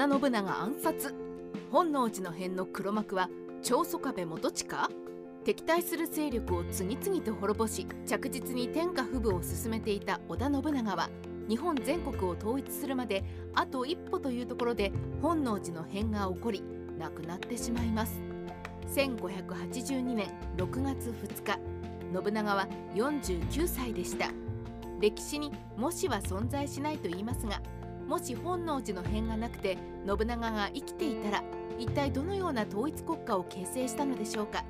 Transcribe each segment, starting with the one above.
田信長暗殺。本能寺の変の黒幕は長宗我部元親。敵対する勢力を次々と滅ぼし着実に天下布武を進めていた織田信長は日本全国を統一するまであと一歩というところで本能寺の変が起こり亡くなってしまいます。1582年6月2日信長は49歳でした。歴史にもしは存在しないと言いますがもし本能寺の変がなくて信長が生きていたら一体どのような統一国家を形成したのでしょうか。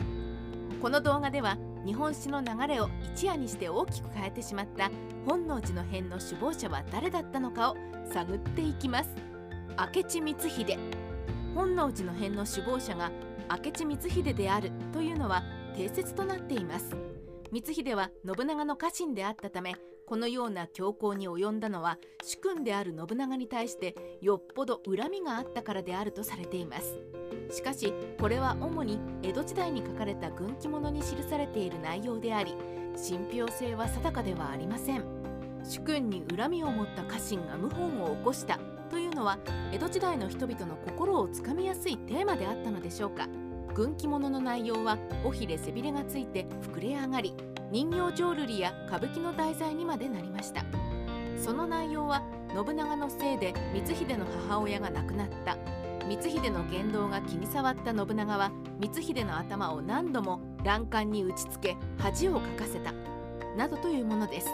この動画では日本史の流れを一夜にして大きく変えてしまった本能寺の変の首謀者は誰だったのかを探っていきます。明智光秀。本能寺の変の首謀者が明智光秀であるというのは定説となっています。光秀は信長の家臣であったためこのような強行に及んだのは主君である信長に対してよっぽど恨みがあったからであるとされています。しかしこれは主に江戸時代に書かれた軍記物に記されている内容であり信憑性は定かではありません。主君に恨みを持った家臣が謀反を起こしたというのは江戸時代の人々の心をつかみやすいテーマであったのでしょうか。軍記物の内容は尾ひれ背びれがついて膨れ上がり人形浄瑠璃や歌舞伎の題材にまでなりました。その内容は信長のせいで光秀の母親が亡くなった。光秀の言動が気に障った信長は光秀の頭を何度も欄干に打ちつけ恥をかかせた。などというものです。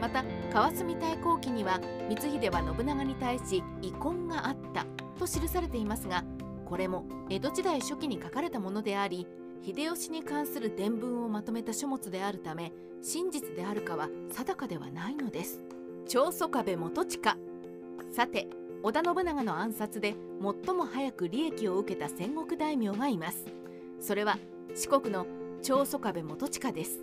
また川澄太閤記には光秀は信長に対し遺恨があったと記されていますがこれも江戸時代初期に書かれたものであり秀吉に関する伝聞をまとめた書物であるため真実であるかは定かではないのです。長宗我部元親。さて織田信長の暗殺で最も早く利益を受けた戦国大名がいます。それは四国の長宗我部元親です。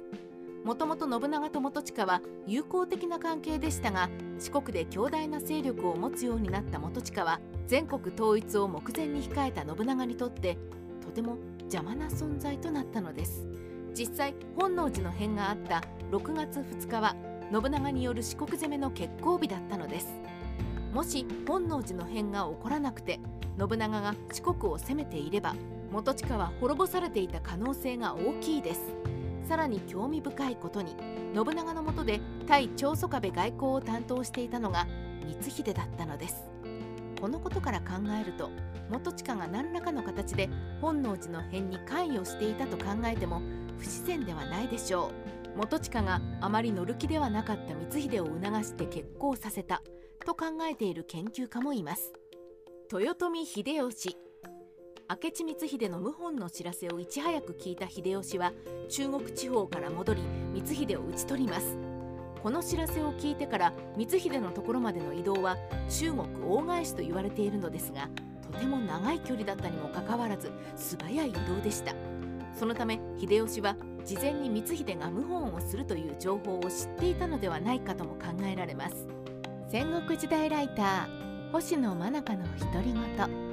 もともと信長と元親は友好的な関係でしたが四国で強大な勢力を持つようになった元親は全国統一を目前に控えた信長にとってとても邪魔な存在となったのです。実際本能寺の変があった6月2日は信長による四国攻めの決行日だったのです。もし本能寺の変が起こらなくて信長が四国を攻めていれば元親は滅ぼされていた可能性が大きいです。さらに興味深いことに信長の下で対長宗我部外交を担当していたのが光秀だったのです。このことから考えると元親が何らかの形で本能寺の変に関与していたと考えても不自然ではないでしょう元親があまり乗る気ではなかった光秀を促して結婚させたと考えている研究家もいます。豊臣秀吉明智光秀の謀反の知らせをいち早く聞いた秀吉は中国地方から戻り光秀を討ち取ります。この知らせを聞いてから光秀のところまでの移動は中国大返しと言われているのですがとても長い距離だったにもかかわらず素早い移動でした。そのため秀吉は事前に光秀が謀反をするという情報を知っていたのではないかとも考えられます。戦国時代ライター星野真中の独り言。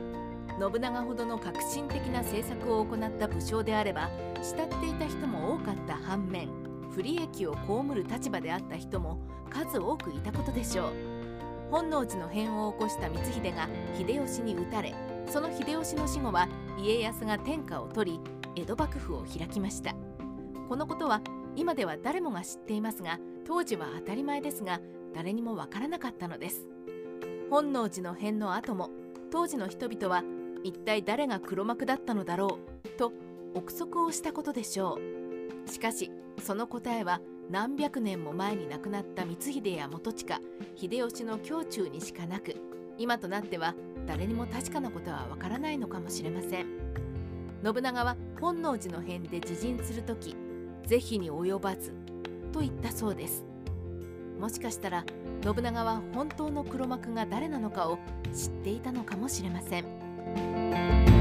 信長ほどの革新的な政策を行った武将であれば慕っていた人も多かった反面不利益を被る立場であった人も数多くいたことでしょう。本能寺の変を起こした光秀が秀吉に討たれその秀吉の死後は家康が天下を取り江戸幕府を開きました。このことは今では誰もが知っていますが当時は当たり前ですが誰にもわからなかったのです。本能寺の変の後も当時の人々は一体誰が黒幕だったのだろうと憶測をしたことでしょう。しかしその答えは何百年も前に亡くなった光秀や元親秀吉の胸中にしかなく今となっては誰にも確かなことはわからないのかもしれません。信長は本能寺の変で自陣する時是非に及ばずと言ったそうです。もしかしたら信長は本当の黒幕が誰なのかを知っていたのかもしれません。